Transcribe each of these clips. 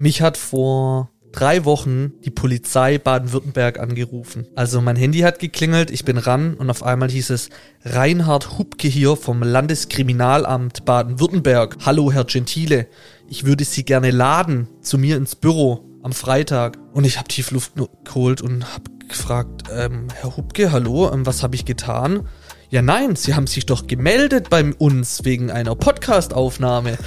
Mich hat vor drei Wochen die Polizei Baden-Württemberg angerufen. Also mein Handy hat geklingelt, ich bin ran und auf einmal hieß es Reinhard Hubke hier vom Landeskriminalamt Baden-Württemberg. Hallo Herr Gentile, ich würde Sie gerne laden zu mir ins Büro am Freitag. Und ich habe tief Luft geholt und habe gefragt, ähm, Herr Hubke, hallo, ähm, was habe ich getan? Ja, nein, Sie haben sich doch gemeldet bei uns wegen einer Podcast-Aufnahme.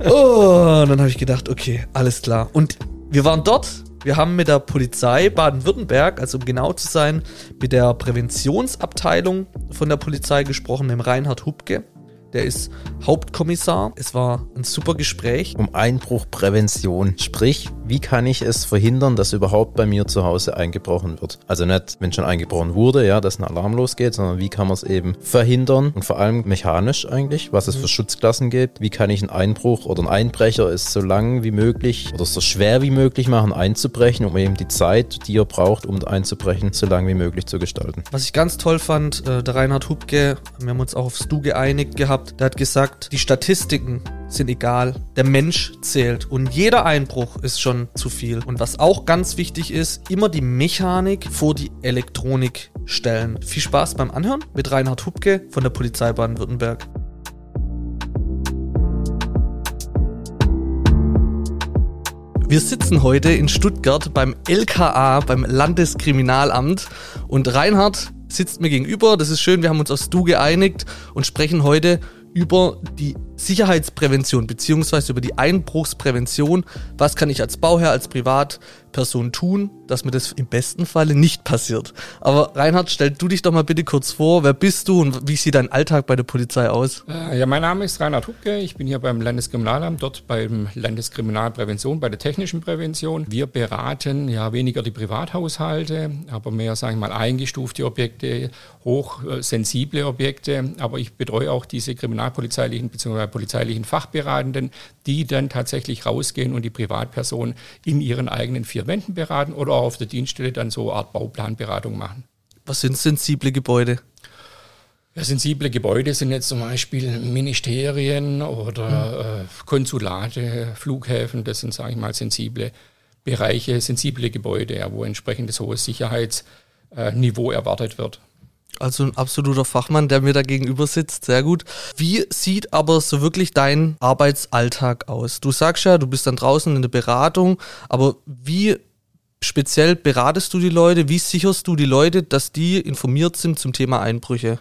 Oh, und dann habe ich gedacht, okay, alles klar. Und wir waren dort. Wir haben mit der Polizei Baden-Württemberg, also um genau zu sein, mit der Präventionsabteilung von der Polizei gesprochen, dem Reinhard Hubke. Der ist Hauptkommissar. Es war ein super Gespräch. Um Einbruchprävention. Sprich, wie kann ich es verhindern, dass überhaupt bei mir zu Hause eingebrochen wird? Also nicht, wenn schon eingebrochen wurde, ja, dass ein Alarm losgeht, sondern wie kann man es eben verhindern und vor allem mechanisch eigentlich, was es für Schutzklassen gibt. Wie kann ich einen Einbruch oder einen Einbrecher es so lang wie möglich oder so schwer wie möglich machen, einzubrechen, um eben die Zeit, die er braucht, um einzubrechen, so lang wie möglich zu gestalten. Was ich ganz toll fand, äh, der Reinhard Hubke, wir haben uns auch aufs Du geeinigt gehabt, gehabt, der hat gesagt, die Statistiken sind egal, der Mensch zählt und jeder Einbruch ist schon zu viel. Und was auch ganz wichtig ist, immer die Mechanik vor die Elektronik stellen. Viel Spaß beim Anhören mit Reinhard Hubke von der Polizei Baden-Württemberg. Wir sitzen heute in Stuttgart beim LKA, beim Landeskriminalamt und Reinhard sitzt mir gegenüber. Das ist schön, wir haben uns aufs Du geeinigt und sprechen heute über die Sicherheitsprävention beziehungsweise über die Einbruchsprävention. Was kann ich als Bauherr, als Privatperson tun, dass mir das im besten Falle nicht passiert? Aber Reinhard, stell du dich doch mal bitte kurz vor. Wer bist du und wie sieht dein Alltag bei der Polizei aus? Äh, ja, mein Name ist Reinhard Hubke. Ich bin hier beim Landeskriminalamt, dort beim Landeskriminalprävention, bei der technischen Prävention. Wir beraten ja weniger die Privathaushalte, aber mehr, sagen wir mal, eingestufte Objekte, hochsensible Objekte. Aber ich betreue auch diese kriminalpolizeilichen bzw polizeilichen Fachberatenden, die dann tatsächlich rausgehen und die Privatperson in ihren eigenen vier Wänden beraten oder auch auf der Dienststelle dann so eine Art Bauplanberatung machen. Was sind sensible Gebäude? Ja, sensible Gebäude sind jetzt zum Beispiel Ministerien oder äh, Konsulate, Flughäfen. Das sind, sage ich mal, sensible Bereiche, sensible Gebäude, ja, wo entsprechendes hohes Sicherheitsniveau erwartet wird. Also ein absoluter Fachmann, der mir da gegenüber sitzt. Sehr gut. Wie sieht aber so wirklich dein Arbeitsalltag aus? Du sagst ja, du bist dann draußen in der Beratung, aber wie speziell beratest du die Leute? Wie sicherst du die Leute, dass die informiert sind zum Thema Einbrüche?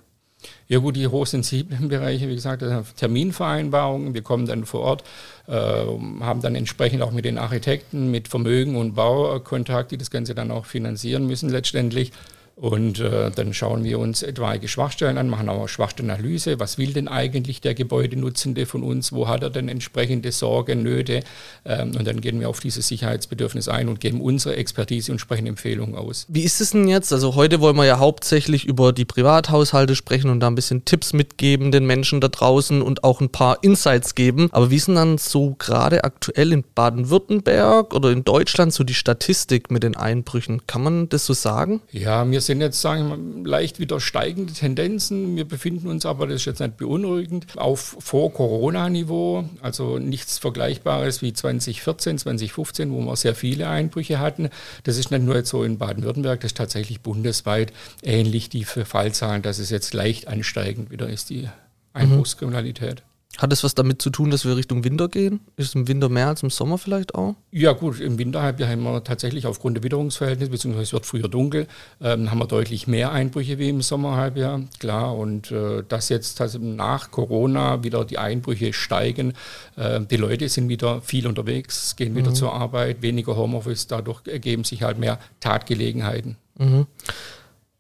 Ja gut, die hochsensiblen Bereiche, wie gesagt, Terminvereinbarungen. Wir kommen dann vor Ort, äh, haben dann entsprechend auch mit den Architekten, mit Vermögen und Baukontakt, die das Ganze dann auch finanzieren müssen letztendlich. Und äh, dann schauen wir uns etwaige Schwachstellen an, machen auch Schwachstellenanalyse. Was will denn eigentlich der Gebäudenutzende von uns? Wo hat er denn entsprechende Sorgen, Nöte? Ähm, und dann gehen wir auf dieses Sicherheitsbedürfnis ein und geben unsere Expertise und sprechen Empfehlungen aus. Wie ist es denn jetzt? Also heute wollen wir ja hauptsächlich über die Privathaushalte sprechen und da ein bisschen Tipps mitgeben den Menschen da draußen und auch ein paar Insights geben. Aber wie ist denn dann so gerade aktuell in Baden-Württemberg oder in Deutschland so die Statistik mit den Einbrüchen? Kann man das so sagen? Ja, mir sind jetzt, sagen wir leicht wieder steigende Tendenzen. Wir befinden uns aber, das ist jetzt nicht beunruhigend, auf Vor-Corona-Niveau. Also nichts Vergleichbares wie 2014, 2015, wo wir sehr viele Einbrüche hatten. Das ist nicht nur jetzt so in Baden-Württemberg, das ist tatsächlich bundesweit ähnlich die Fallzahlen, dass es jetzt leicht ansteigend wieder ist, die Einbruchskriminalität. Hat es was damit zu tun, dass wir Richtung Winter gehen? Ist es im Winter mehr als im Sommer vielleicht auch? Ja gut, im Winterhalbjahr haben wir tatsächlich aufgrund der Witterungsverhältnisse, beziehungsweise es wird früher dunkel, ähm, haben wir deutlich mehr Einbrüche wie im Sommerhalbjahr, klar. Und äh, dass jetzt also nach Corona wieder die Einbrüche steigen, äh, die Leute sind wieder viel unterwegs, gehen wieder mhm. zur Arbeit, weniger Homeoffice, dadurch ergeben sich halt mehr Tatgelegenheiten. Mhm.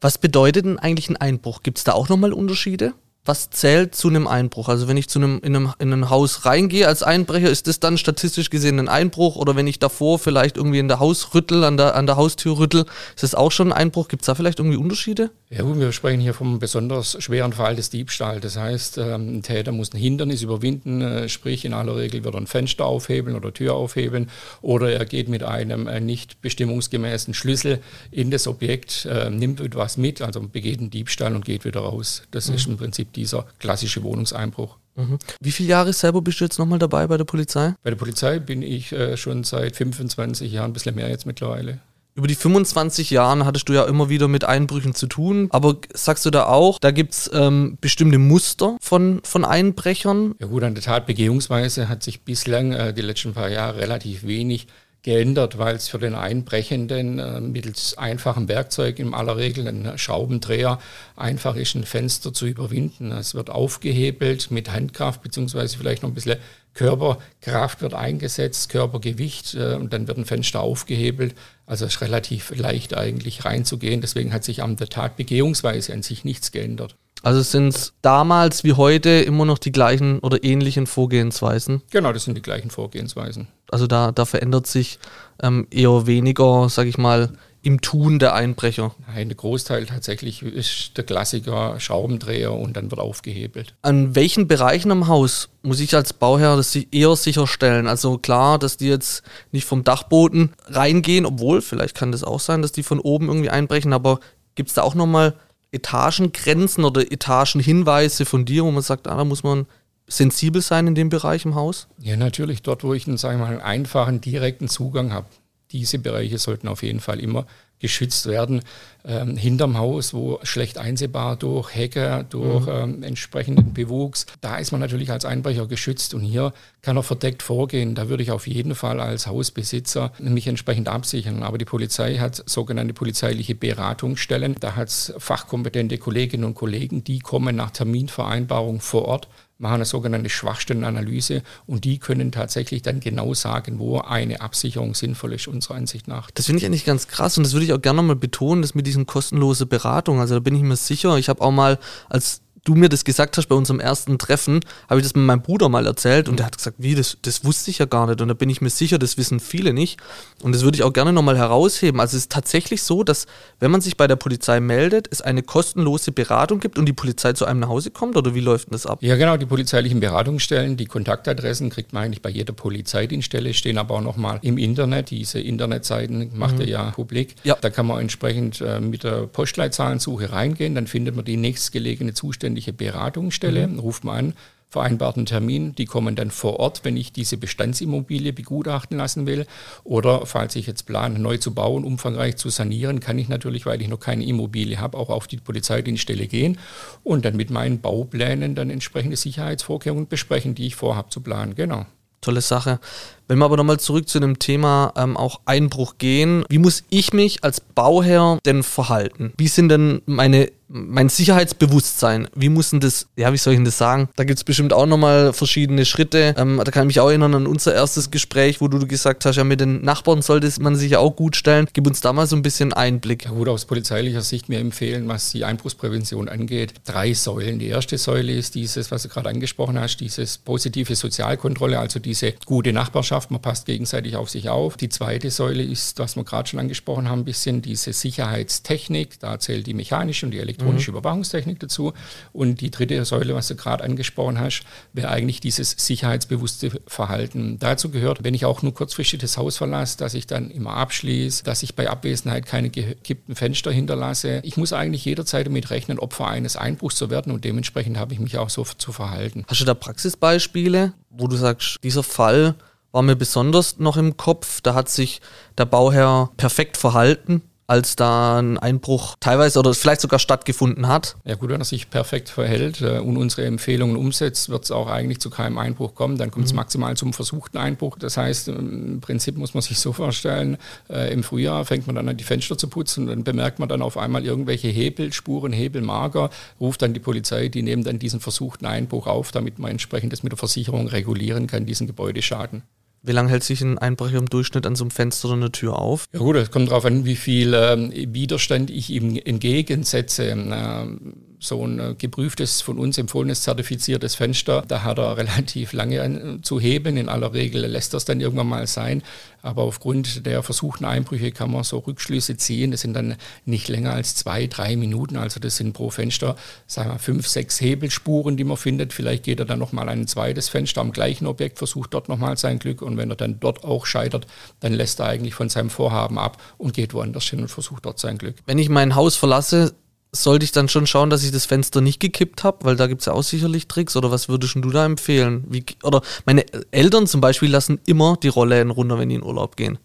Was bedeutet denn eigentlich ein Einbruch? Gibt es da auch nochmal Unterschiede? Was zählt zu einem Einbruch? Also wenn ich zu einem in, einem in ein Haus reingehe als Einbrecher, ist das dann statistisch gesehen ein Einbruch? Oder wenn ich davor vielleicht irgendwie in der Haus rüttel, an der, an der Haustür rüttel, ist das auch schon ein Einbruch? Gibt es da vielleicht irgendwie Unterschiede? Ja gut, wir sprechen hier vom besonders schweren Fall des Diebstahls. Das heißt, ähm, ein Täter muss ein Hindernis überwinden, äh, sprich in aller Regel wird er ein Fenster aufhebeln oder Tür aufhebeln oder er geht mit einem äh, nicht bestimmungsgemäßen Schlüssel in das Objekt, äh, nimmt etwas mit, also begeht einen Diebstahl und geht wieder raus. Das mhm. ist im Prinzip dieser klassische Wohnungseinbruch. Mhm. Wie viele Jahre selber bist du jetzt nochmal dabei bei der Polizei? Bei der Polizei bin ich äh, schon seit 25 Jahren, ein bisschen mehr jetzt mittlerweile. Über die 25 Jahre hattest du ja immer wieder mit Einbrüchen zu tun. Aber sagst du da auch, da gibt es ähm, bestimmte Muster von, von Einbrechern? Ja gut, an der Tatbegehungsweise hat sich bislang äh, die letzten paar Jahre relativ wenig geändert, weil es für den Einbrechenden äh, mittels einfachem Werkzeug, in aller Regel ein Schraubendreher, einfach ist, ein Fenster zu überwinden. Es wird aufgehebelt mit Handkraft, beziehungsweise vielleicht noch ein bisschen Körperkraft wird eingesetzt, Körpergewicht, äh, und dann wird ein Fenster aufgehebelt. Also es ist relativ leicht eigentlich reinzugehen. Deswegen hat sich an der Tatbegehungsweise an sich nichts geändert. Also sind es damals wie heute immer noch die gleichen oder ähnlichen Vorgehensweisen? Genau, das sind die gleichen Vorgehensweisen. Also da, da verändert sich ähm, eher weniger, sag ich mal, im Tun der Einbrecher. Nein, der Großteil tatsächlich ist der Klassiker Schraubendreher und dann wird aufgehebelt. An welchen Bereichen am Haus muss ich als Bauherr das eher sicherstellen? Also klar, dass die jetzt nicht vom Dachboden reingehen, obwohl vielleicht kann das auch sein, dass die von oben irgendwie einbrechen, aber gibt es da auch nochmal Etagengrenzen oder Etagenhinweise von dir, wo man sagt, ah, da muss man sensibel sein in dem Bereich im Haus? Ja, natürlich. Dort, wo ich einen, sagen wir mal, einfachen, direkten Zugang habe. Diese Bereiche sollten auf jeden Fall immer geschützt werden. Ähm, hinterm Haus, wo schlecht einsehbar durch Hecke, durch mhm. ähm, entsprechenden Bewuchs, da ist man natürlich als Einbrecher geschützt und hier kann er verdeckt vorgehen. Da würde ich auf jeden Fall als Hausbesitzer mich entsprechend absichern. Aber die Polizei hat sogenannte polizeiliche Beratungsstellen. Da hat es fachkompetente Kolleginnen und Kollegen, die kommen nach Terminvereinbarung vor Ort machen eine sogenannte Schwachstellenanalyse und die können tatsächlich dann genau sagen, wo eine Absicherung sinnvoll ist, unserer Ansicht nach. Das finde ich eigentlich ganz krass und das würde ich auch gerne mal betonen, dass mit diesen kostenlose Beratung, also da bin ich mir sicher, ich habe auch mal als du mir das gesagt hast bei unserem ersten Treffen, habe ich das mit meinem Bruder mal erzählt und der hat gesagt, wie, das, das wusste ich ja gar nicht. Und da bin ich mir sicher, das wissen viele nicht. Und das würde ich auch gerne nochmal herausheben. Also es ist tatsächlich so, dass wenn man sich bei der Polizei meldet, es eine kostenlose Beratung gibt und die Polizei zu einem nach Hause kommt oder wie läuft denn das ab? Ja, genau, die polizeilichen Beratungsstellen, die Kontaktadressen kriegt man eigentlich bei jeder Polizeidienststelle, stehen aber auch nochmal im Internet. Diese Internetseiten macht mhm. er ja publik. Ja. Da kann man entsprechend äh, mit der Postleitzahlensuche reingehen, dann findet man die nächstgelegene Zuständigkeit zuständige Beratungsstelle, mhm. ruft man an, vereinbarten Termin, die kommen dann vor Ort, wenn ich diese Bestandsimmobilie begutachten lassen will. Oder falls ich jetzt plane, neu zu bauen, umfangreich zu sanieren, kann ich natürlich, weil ich noch keine Immobilie habe, auch auf die Polizeidienststelle gehen und dann mit meinen Bauplänen dann entsprechende Sicherheitsvorkehrungen besprechen, die ich vorhabe zu planen. Genau. Tolle Sache. Wenn wir aber nochmal zurück zu dem Thema ähm, auch Einbruch gehen, wie muss ich mich als Bauherr denn verhalten? Wie sind denn meine mein Sicherheitsbewusstsein, wie muss denn das, ja, wie soll ich denn das sagen? Da gibt es bestimmt auch nochmal verschiedene Schritte. Ähm, da kann ich mich auch erinnern an unser erstes Gespräch, wo du gesagt hast, ja, mit den Nachbarn sollte man sich ja auch gut stellen. Gib uns da mal so ein bisschen Einblick. Ja gut, aus polizeilicher Sicht mir empfehlen, was die Einbruchsprävention angeht, drei Säulen. Die erste Säule ist dieses, was du gerade angesprochen hast, dieses positive Sozialkontrolle, also diese gute Nachbarschaft, man passt gegenseitig auf sich auf. Die zweite Säule ist, was wir gerade schon angesprochen haben, ein bisschen diese Sicherheitstechnik. Da zählt die mechanische und die elektronische elektronische mhm. Überwachungstechnik dazu. Und die dritte Säule, was du gerade angesprochen hast, wäre eigentlich dieses sicherheitsbewusste Verhalten. Dazu gehört, wenn ich auch nur kurzfristig das Haus verlasse, dass ich dann immer abschließe, dass ich bei Abwesenheit keine gekippten Fenster hinterlasse. Ich muss eigentlich jederzeit damit rechnen, Opfer eines Einbruchs zu werden und dementsprechend habe ich mich auch so zu verhalten. Hast du da Praxisbeispiele, wo du sagst, dieser Fall war mir besonders noch im Kopf, da hat sich der Bauherr perfekt verhalten? als da ein Einbruch teilweise oder vielleicht sogar stattgefunden hat. Ja gut, wenn er sich perfekt verhält äh, und unsere Empfehlungen umsetzt, wird es auch eigentlich zu keinem Einbruch kommen. Dann kommt es mhm. maximal zum versuchten Einbruch. Das heißt, im Prinzip muss man sich so vorstellen, äh, im Frühjahr fängt man dann an, die Fenster zu putzen und dann bemerkt man dann auf einmal irgendwelche Hebelspuren, Hebelmarker, ruft dann die Polizei, die nehmen dann diesen versuchten Einbruch auf, damit man entsprechend das mit der Versicherung regulieren kann, diesen Gebäudeschaden. Wie lange hält sich ein Einbrecher im Durchschnitt an so einem Fenster oder einer Tür auf? Ja gut, es kommt darauf an, wie viel ähm, Widerstand ich ihm entgegensetze. Ähm, so ein äh, geprüftes, von uns empfohlenes, zertifiziertes Fenster, da hat er relativ lange zu heben. In aller Regel lässt das dann irgendwann mal sein. Aber aufgrund der versuchten Einbrüche kann man so Rückschlüsse ziehen. Das sind dann nicht länger als zwei, drei Minuten. Also das sind pro Fenster, sagen wir, fünf, sechs Hebelspuren, die man findet. Vielleicht geht er dann nochmal ein zweites Fenster am gleichen Objekt, versucht dort nochmal sein Glück. Und wenn er dann dort auch scheitert, dann lässt er eigentlich von seinem Vorhaben ab und geht woanders hin und versucht dort sein Glück. Wenn ich mein Haus verlasse, sollte ich dann schon schauen, dass ich das Fenster nicht gekippt habe, weil da gibt es ja auch sicherlich Tricks. Oder was würdest du da empfehlen? Wie, oder meine Eltern zum Beispiel lassen immer die Rollläden runter, wenn die in Urlaub gehen.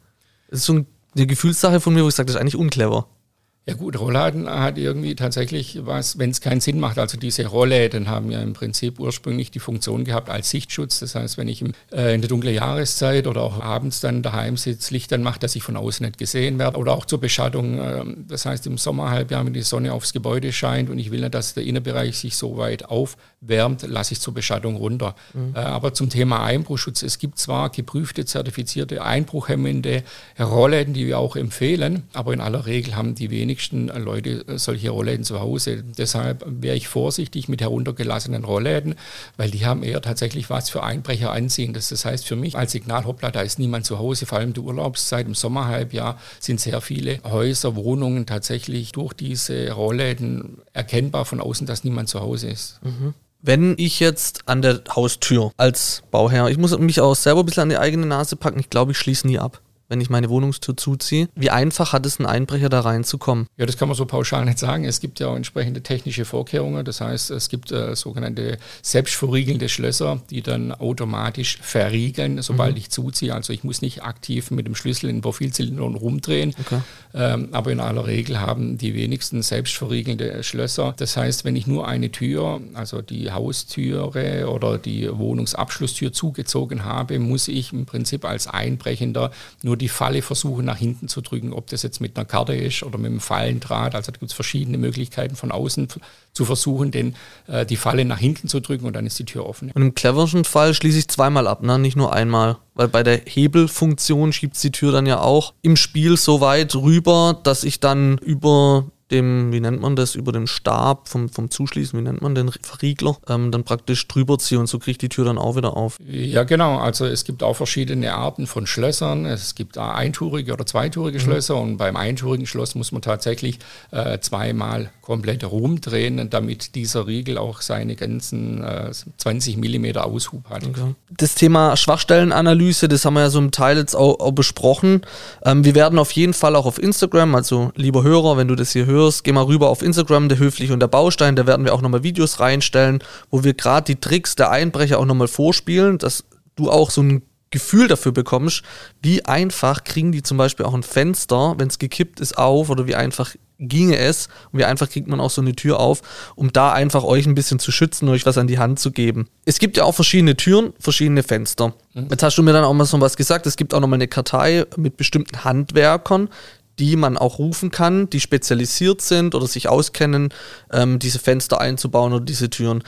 Das ist so eine Gefühlssache von mir, wo ich sage, das ist eigentlich unclever. Ja gut, Rollladen hat irgendwie tatsächlich was, wenn es keinen Sinn macht. Also diese Rollläden haben ja im Prinzip ursprünglich die Funktion gehabt als Sichtschutz. Das heißt, wenn ich im, äh, in der dunklen Jahreszeit oder auch abends dann daheim sitze, Licht dann mache, dass ich von außen nicht gesehen werde. Oder auch zur Beschattung. Äh, das heißt, im Sommerhalbjahr, wenn die Sonne aufs Gebäude scheint und ich will nicht, dass der Innenbereich sich so weit aufwärmt, lasse ich zur Beschattung runter. Mhm. Äh, aber zum Thema Einbruchschutz. Es gibt zwar geprüfte, zertifizierte, einbruchhemmende Rollläden, die wir auch empfehlen, aber in aller Regel haben die wenigsten wenigsten Leute solche Rollläden zu Hause. Deshalb wäre ich vorsichtig mit heruntergelassenen Rollläden, weil die haben eher tatsächlich was für Einbrecher anziehen. Das, das heißt für mich als Signal, hoppla, da ist niemand zu Hause, vor allem die Urlaubszeit im Sommerhalbjahr sind sehr viele Häuser, Wohnungen tatsächlich durch diese Rollläden erkennbar von außen, dass niemand zu Hause ist. Mhm. Wenn ich jetzt an der Haustür als Bauherr, ich muss mich auch selber ein bisschen an die eigene Nase packen, ich glaube, ich schließe nie ab wenn ich meine Wohnungstür zuziehe. Wie einfach hat es ein Einbrecher da reinzukommen? Ja, das kann man so pauschal nicht sagen. Es gibt ja auch entsprechende technische Vorkehrungen. Das heißt, es gibt äh, sogenannte selbstverriegelnde Schlösser, die dann automatisch verriegeln, sobald mhm. ich zuziehe. Also ich muss nicht aktiv mit dem Schlüssel in Profilzylindern rumdrehen. Okay. Ähm, aber in aller Regel haben die wenigsten selbstverriegelnde Schlösser. Das heißt, wenn ich nur eine Tür, also die Haustüre oder die Wohnungsabschlusstür zugezogen habe, muss ich im Prinzip als Einbrechender nur die Falle versuchen nach hinten zu drücken, ob das jetzt mit einer Karte ist oder mit einem Fallendraht. Also da gibt es verschiedene Möglichkeiten von außen zu versuchen, den, äh, die Falle nach hinten zu drücken und dann ist die Tür offen. Und im cleversten Fall schließe ich zweimal ab, ne? nicht nur einmal. Weil bei der Hebelfunktion schiebt die Tür dann ja auch im Spiel so weit rüber, dass ich dann über dem, wie nennt man das, über dem Stab vom, vom Zuschließen, wie nennt man den Verriegler, ähm, dann praktisch drüber ziehe und so kriege ich die Tür dann auch wieder auf. Ja, genau. Also es gibt auch verschiedene Arten von Schlössern. Es gibt eintourige oder zweitourige mhm. Schlösser und beim eintourigen Schloss muss man tatsächlich äh, zweimal komplett rumdrehen, damit dieser Riegel auch seine ganzen äh, 20 Millimeter Aushub hat. Okay. Das Thema Schwachstellenanalyse, das haben wir ja so im Teil jetzt auch, auch besprochen. Ähm, wir werden auf jeden Fall auch auf Instagram, also lieber Hörer, wenn du das hier hörst, hörst, geh mal rüber auf Instagram, der Höfliche und der Baustein, da werden wir auch nochmal Videos reinstellen, wo wir gerade die Tricks der Einbrecher auch nochmal vorspielen, dass du auch so ein Gefühl dafür bekommst, wie einfach kriegen die zum Beispiel auch ein Fenster, wenn es gekippt ist, auf oder wie einfach ginge es und wie einfach kriegt man auch so eine Tür auf, um da einfach euch ein bisschen zu schützen, euch was an die Hand zu geben. Es gibt ja auch verschiedene Türen, verschiedene Fenster. Mhm. Jetzt hast du mir dann auch mal so was gesagt, es gibt auch nochmal eine Kartei mit bestimmten Handwerkern, die man auch rufen kann, die spezialisiert sind oder sich auskennen, ähm, diese Fenster einzubauen oder diese Türen.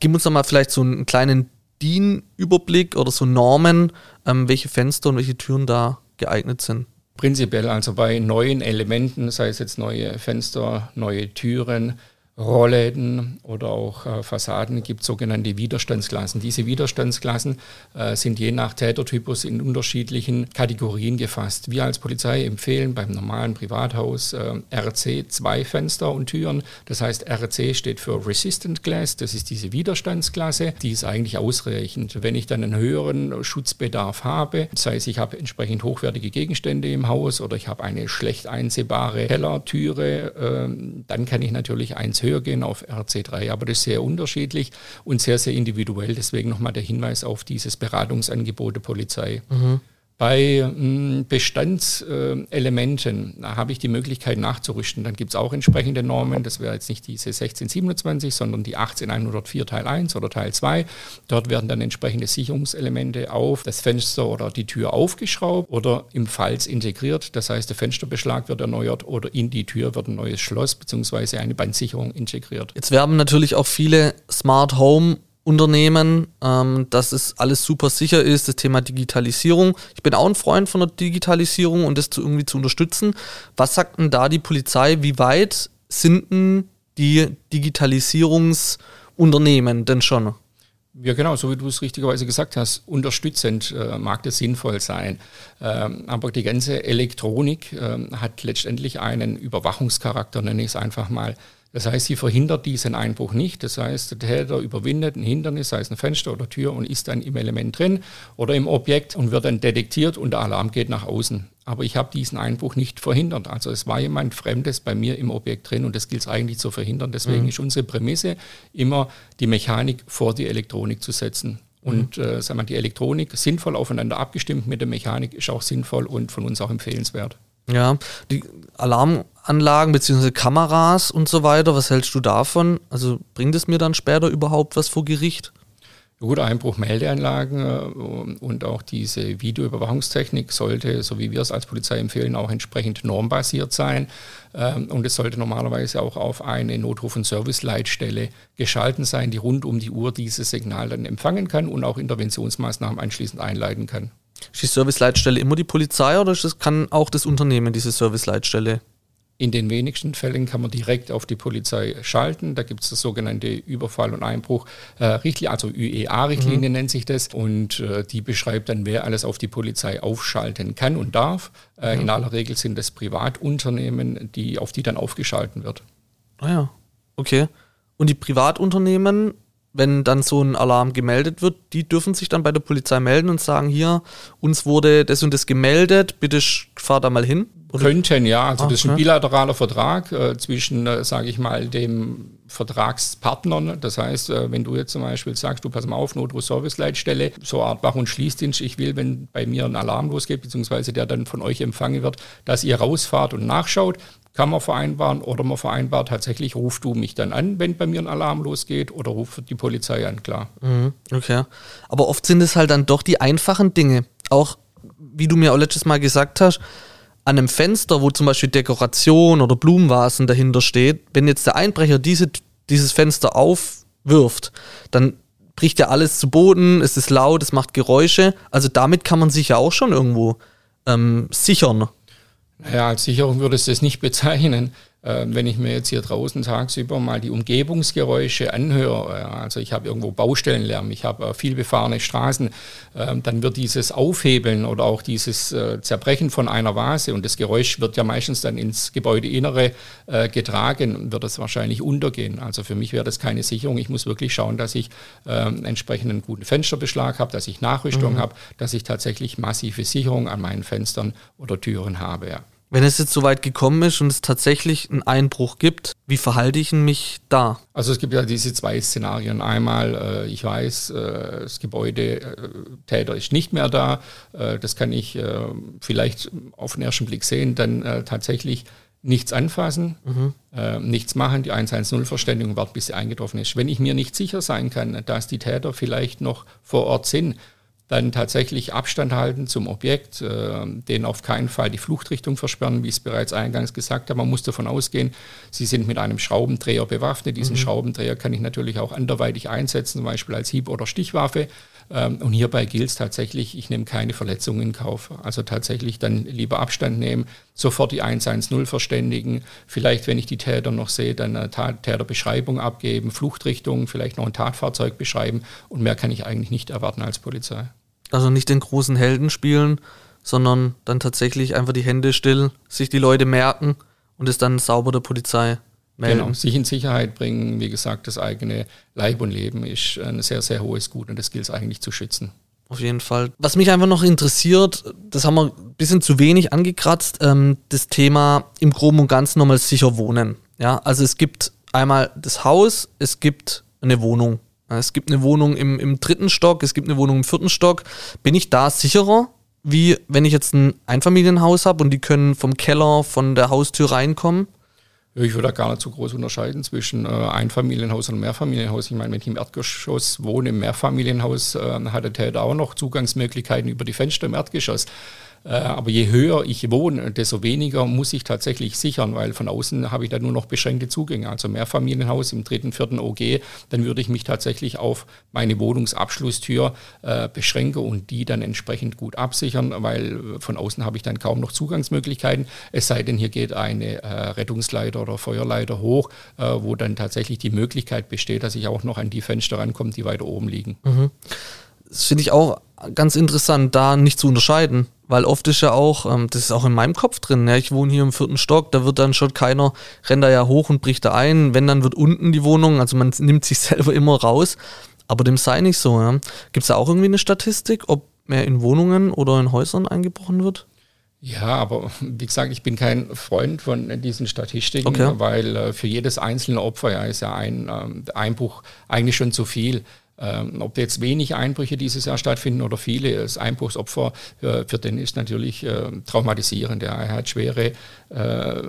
Gib uns doch mal vielleicht so einen kleinen DIN-Überblick oder so Normen, ähm, welche Fenster und welche Türen da geeignet sind. Prinzipiell also bei neuen Elementen, sei es jetzt neue Fenster, neue Türen, Rollläden oder auch äh, Fassaden gibt sogenannte Widerstandsklassen. Diese Widerstandsklassen äh, sind je nach Tätertypus in unterschiedlichen Kategorien gefasst. Wir als Polizei empfehlen beim normalen Privathaus äh, RC zwei Fenster und Türen. Das heißt, RC steht für Resistant Glass, das ist diese Widerstandsklasse. Die ist eigentlich ausreichend. Wenn ich dann einen höheren Schutzbedarf habe, sei es ich habe entsprechend hochwertige Gegenstände im Haus oder ich habe eine schlecht einsehbare Kellertüre, ähm, dann kann ich natürlich eins höher gehen auf RC3. Aber das ist sehr unterschiedlich und sehr, sehr individuell. Deswegen nochmal der Hinweis auf dieses Beratungsangebot der Polizei. Mhm. Bei hm, Bestandselementen habe ich die Möglichkeit nachzurüsten. Dann gibt es auch entsprechende Normen. Das wäre jetzt nicht diese 1627, sondern die 18104 Teil 1 oder Teil 2. Dort werden dann entsprechende Sicherungselemente auf das Fenster oder die Tür aufgeschraubt oder im Falz integriert. Das heißt, der Fensterbeschlag wird erneuert oder in die Tür wird ein neues Schloss bzw. eine Bandsicherung integriert. Jetzt werben natürlich auch viele Smart Home Unternehmen, ähm, dass es alles super sicher ist, das Thema Digitalisierung. Ich bin auch ein Freund von der Digitalisierung und das zu, irgendwie zu unterstützen. Was sagt denn da die Polizei? Wie weit sind denn die Digitalisierungsunternehmen denn schon? Ja, genau, so wie du es richtigerweise gesagt hast, unterstützend äh, mag das sinnvoll sein. Ähm, aber die ganze Elektronik äh, hat letztendlich einen Überwachungscharakter, nenne ich es einfach mal. Das heißt, sie verhindert diesen Einbruch nicht. Das heißt, der Täter überwindet ein Hindernis, sei es ein Fenster oder Tür, und ist dann im Element drin oder im Objekt und wird dann detektiert und der Alarm geht nach außen. aber ich habe diesen Einbruch nicht verhindert. Also es war jemand Fremdes bei mir im Objekt drin und das gilt es eigentlich zu verhindern. Deswegen mhm. ist unsere Prämisse immer, die Mechanik vor die Elektronik zu setzen. Und mhm. äh, sagen wir, die Elektronik sinnvoll aufeinander abgestimmt mit der Mechanik ist auch sinnvoll und von uns auch empfehlenswert. Ja, die Alarmanlagen bzw. Kameras und so weiter, was hältst du davon? Also bringt es mir dann später überhaupt was vor Gericht? Gut, Einbruchmeldeanlagen äh, und auch diese Videoüberwachungstechnik sollte, so wie wir es als Polizei empfehlen, auch entsprechend normbasiert sein. Ähm, und es sollte normalerweise auch auf eine Notruf- und Serviceleitstelle geschalten sein, die rund um die Uhr dieses Signal dann empfangen kann und auch Interventionsmaßnahmen anschließend einleiten kann. Ist die Serviceleitstelle immer die Polizei oder kann auch das Unternehmen diese Serviceleitstelle in den wenigsten Fällen kann man direkt auf die Polizei schalten. Da gibt es das sogenannte Überfall- und Einbruch-Richtlinie, äh, also UEA-Richtlinie mhm. nennt sich das. Und äh, die beschreibt dann, wer alles auf die Polizei aufschalten kann und darf. Äh, mhm. In aller Regel sind es Privatunternehmen, die, auf die dann aufgeschalten wird. Ah ja, okay. Und die Privatunternehmen, wenn dann so ein Alarm gemeldet wird, die dürfen sich dann bei der Polizei melden und sagen, hier, uns wurde das und das gemeldet, bitte fahr da mal hin. Oder? Könnten, ja. Also ah, das ist ein bilateraler Vertrag äh, zwischen, äh, sage ich mal, dem Vertragspartner. Das heißt, äh, wenn du jetzt zum Beispiel sagst, du pass mal auf, Notruf-Service-Leitstelle, so Art Wach- und Schließdienst, ich will, wenn bei mir ein Alarm losgeht, beziehungsweise der dann von euch empfangen wird, dass ihr rausfahrt und nachschaut, kann man vereinbaren oder man vereinbart tatsächlich, rufst du mich dann an, wenn bei mir ein Alarm losgeht oder ruft die Polizei an, klar. Mhm, okay. Aber oft sind es halt dann doch die einfachen Dinge. Auch, wie du mir auch letztes Mal gesagt hast, an einem Fenster, wo zum Beispiel Dekoration oder Blumenvasen dahinter steht, wenn jetzt der Einbrecher diese, dieses Fenster aufwirft, dann bricht ja alles zu Boden, es ist laut, es macht Geräusche. Also damit kann man sich ja auch schon irgendwo ähm, sichern. Ja, als Sicherung würde es das nicht bezeichnen. Ähm, wenn ich mir jetzt hier draußen tagsüber mal die Umgebungsgeräusche anhöre, also ich habe irgendwo Baustellenlärm, ich habe äh, viel befahrene Straßen, dann wird dieses Aufhebeln oder auch dieses äh, Zerbrechen von einer Vase und das Geräusch wird ja meistens dann ins Gebäudeinnere äh, getragen, wird das wahrscheinlich untergehen. Also für mich wäre das keine Sicherung. Ich muss wirklich schauen, dass ich ähm, entsprechend einen guten Fensterbeschlag habe, dass ich Nachrüstung mhm. habe, dass ich tatsächlich massive Sicherung an meinen Fenstern oder Türen habe. Ja. Wenn es jetzt so weit gekommen ist und es tatsächlich einen Einbruch gibt, wie verhalte ich mich da? Also es gibt ja diese zwei Szenarien. Einmal, äh, ich weiß, äh, das Gebäudetäter ist nicht mehr da. Äh, das kann ich äh, vielleicht auf den ersten Blick sehen, dann äh, tatsächlich nichts anfassen, mhm. äh, nichts machen, die 110-Verständigung warten, bis sie eingetroffen ist. Wenn ich mir nicht sicher sein kann, dass die Täter vielleicht noch vor Ort sind, dann tatsächlich Abstand halten zum Objekt, äh, den auf keinen Fall die Fluchtrichtung versperren, wie ich es bereits eingangs gesagt habe. Man muss davon ausgehen, Sie sind mit einem Schraubendreher bewaffnet. Diesen mhm. Schraubendreher kann ich natürlich auch anderweitig einsetzen, zum Beispiel als Hieb- oder Stichwaffe. Ähm, und hierbei gilt es tatsächlich, ich nehme keine Verletzungen in Kauf. Also tatsächlich dann lieber Abstand nehmen, sofort die 110 verständigen, vielleicht, wenn ich die Täter noch sehe, dann eine Täterbeschreibung abgeben, Fluchtrichtung, vielleicht noch ein Tatfahrzeug beschreiben und mehr kann ich eigentlich nicht erwarten als Polizei. Also nicht den großen Helden spielen, sondern dann tatsächlich einfach die Hände still, sich die Leute merken und es dann sauber der Polizei melden. Genau, sich in Sicherheit bringen. Wie gesagt, das eigene Leib und Leben ist ein sehr, sehr hohes Gut und das gilt es eigentlich zu schützen. Auf jeden Fall. Was mich einfach noch interessiert, das haben wir ein bisschen zu wenig angekratzt, ähm, das Thema im Groben und Ganzen nochmal sicher wohnen. Ja, also es gibt einmal das Haus, es gibt eine Wohnung. Es gibt eine Wohnung im, im dritten Stock, es gibt eine Wohnung im vierten Stock. Bin ich da sicherer, wie wenn ich jetzt ein Einfamilienhaus habe und die können vom Keller, von der Haustür reinkommen? Ich würde da gar nicht so groß unterscheiden zwischen äh, Einfamilienhaus und Mehrfamilienhaus. Ich meine, wenn ich im Erdgeschoss wohne, im Mehrfamilienhaus, äh, hat der Täter auch noch Zugangsmöglichkeiten über die Fenster im Erdgeschoss. Äh, aber je höher ich wohne, desto weniger muss ich tatsächlich sichern, weil von außen habe ich da nur noch beschränkte Zugänge. Also Mehrfamilienhaus im dritten, vierten OG, dann würde ich mich tatsächlich auf meine Wohnungsabschlusstür äh, beschränken und die dann entsprechend gut absichern, weil von außen habe ich dann kaum noch Zugangsmöglichkeiten. Es sei denn, hier geht eine äh, Rettungsleiter oder Feuerleiter hoch, äh, wo dann tatsächlich die Möglichkeit besteht, dass ich auch noch an die Fenster rankomme, die weiter oben liegen. Mhm. Das finde ich auch ganz interessant, da nicht zu unterscheiden. Weil oft ist ja auch, ähm, das ist auch in meinem Kopf drin, ja, ich wohne hier im vierten Stock, da wird dann schon keiner, rennt da ja hoch und bricht da ein. Wenn, dann wird unten die Wohnung, also man nimmt sich selber immer raus. Aber dem sei nicht so. Ja. Gibt es da auch irgendwie eine Statistik, ob mehr in Wohnungen oder in Häusern eingebrochen wird? Ja, aber wie gesagt, ich bin kein Freund von diesen Statistiken, Okay. weil äh, für jedes einzelne Opfer ja, ist ja ein ähm, Einbruch eigentlich schon zu viel. Ähm, ob jetzt wenig Einbrüche dieses Jahr stattfinden oder viele, das Einbruchsopfer äh, für den ist natürlich äh, traumatisierend. Er hat schwere äh,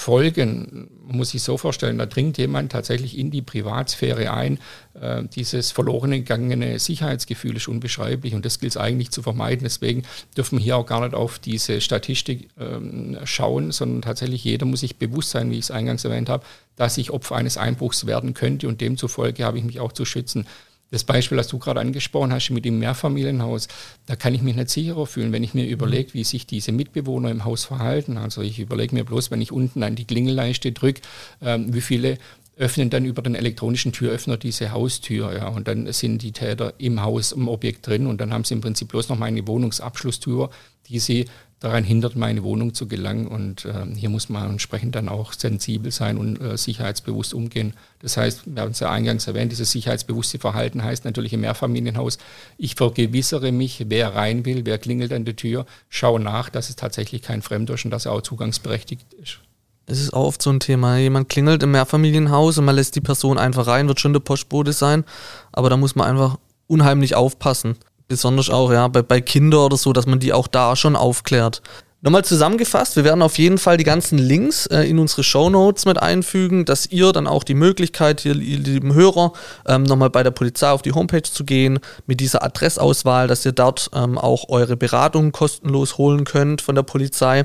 Folgen, muss sich so vorstellen, da dringt jemand tatsächlich in die Privatsphäre ein. Äh, dieses verloren gegangene Sicherheitsgefühl ist unbeschreiblich und das gilt es eigentlich zu vermeiden. Deswegen dürfen wir hier auch gar nicht auf diese Statistik ähm, schauen, sondern tatsächlich jeder muss sich bewusst sein, wie ich es eingangs erwähnt habe, dass ich Opfer eines Einbruchs werden könnte und demzufolge habe ich mich auch zu schützen. Das Beispiel, das du gerade angesprochen hast mit dem Mehrfamilienhaus, da kann ich mich nicht sicherer fühlen, wenn ich mir überlege, wie sich diese Mitbewohner im Haus verhalten. Also ich überlege mir bloß, wenn ich unten an die Klingelleiste drücke, ähm, wie viele öffnen dann über den elektronischen Türöffner diese Haustür. Ja, und dann sind die Täter im Haus, im Objekt drin und dann haben sie im Prinzip bloß noch meine Wohnungsabschlusstür, die sie daran hindert, meine Wohnung zu gelangen. Und äh, hier muss man entsprechend dann auch sensibel sein und äh, sicherheitsbewusst umgehen. Das heißt, wir haben es ja eingangs erwähnt, dieses sicherheitsbewusste Verhalten heißt natürlich im Mehrfamilienhaus, ich vergewissere mich, wer rein will, wer klingelt an der Tür, schaue nach, dass es tatsächlich kein Fremder ist und dass er auch zugangsberechtigt ist. Das ist auch oft so ein Thema. Jemand klingelt im Mehrfamilienhaus und man lässt die Person einfach rein, wird schon der Postbote sein, aber da muss man einfach unheimlich aufpassen. Besonders auch, ja, bei, bei Kindern oder so, dass man die auch da schon aufklärt. Nochmal zusammengefasst, wir werden auf jeden Fall die ganzen Links äh, in unsere Show Notes mit einfügen, dass ihr dann auch die Möglichkeit, hier, ihr lieben Hörer, ähm, nochmal bei der Polizei auf die Homepage zu gehen, mit dieser Adressauswahl, dass ihr dort ähm, auch eure Beratung kostenlos holen könnt von der Polizei.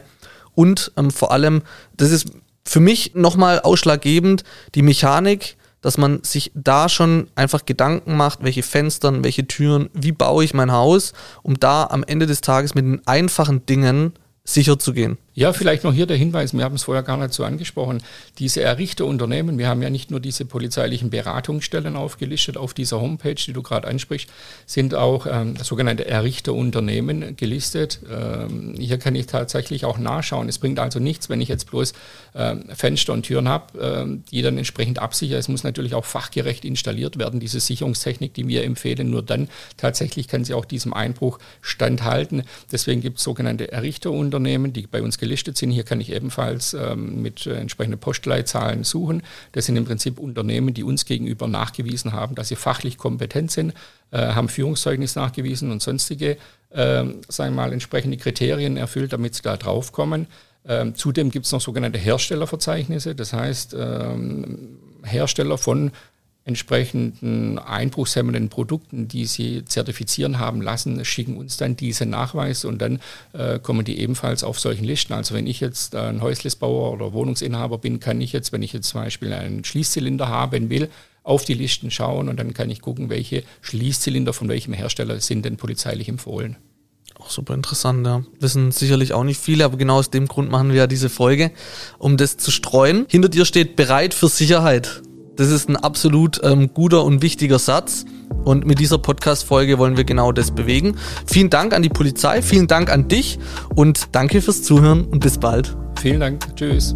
Und ähm, vor allem, das ist für mich nochmal ausschlaggebend, die Mechanik, dass man sich da schon einfach Gedanken macht, welche Fenstern, welche Türen, wie baue ich mein Haus, um da am Ende des Tages mit den einfachen Dingen sicher zu gehen. Ja, vielleicht noch hier der Hinweis, wir haben es vorher gar nicht so angesprochen, diese Errichterunternehmen, wir haben ja nicht nur diese polizeilichen Beratungsstellen aufgelistet auf dieser Homepage, die du gerade ansprichst, sind auch ähm, sogenannte Errichterunternehmen gelistet. Ähm, hier kann ich tatsächlich auch nachschauen. Es bringt also nichts, wenn ich jetzt bloß ähm, Fenster und Türen habe, ähm, die dann entsprechend absichern. Es muss natürlich auch fachgerecht installiert werden, diese Sicherungstechnik, die wir empfehlen. Nur dann tatsächlich kann sie auch diesem Einbruch standhalten. Deswegen gibt es sogenannte Errichterunternehmen, die bei uns gelistet sind. Hier kann ich ebenfalls ähm, mit äh, entsprechenden Postleitzahlen suchen. Das sind im Prinzip Unternehmen, die uns gegenüber nachgewiesen haben, dass sie fachlich kompetent sind, äh, haben Führungszeugnis nachgewiesen und sonstige, äh, sagen wir mal, entsprechende Kriterien erfüllt, damit sie da draufkommen. Ähm, zudem gibt es noch sogenannte Herstellerverzeichnisse, das heißt ähm, Hersteller von entsprechenden einbruchshemmenden Produkten, die sie zertifizieren haben lassen, schicken uns dann diese Nachweise und dann äh, kommen die ebenfalls auf solchen Listen. Also wenn ich jetzt ein Häuslisbauer oder Wohnungsinhaber bin, kann ich jetzt, wenn ich jetzt zum Beispiel einen Schließzylinder haben will, auf die Listen schauen und dann kann ich gucken, welche Schließzylinder von welchem Hersteller sind denn polizeilich empfohlen. Auch super interessant, ja. Wissen sicherlich auch nicht viele, aber genau aus dem Grund machen wir ja diese Folge, um das zu streuen. Hinter dir steht bereit für Sicherheit. Das ist ein absolut ähm, guter und wichtiger Satz. Und mit dieser Podcast-Folge wollen wir genau das bewegen. Vielen Dank an die Polizei, vielen Dank an dich und danke fürs Zuhören und bis bald. Vielen Dank. Tschüss.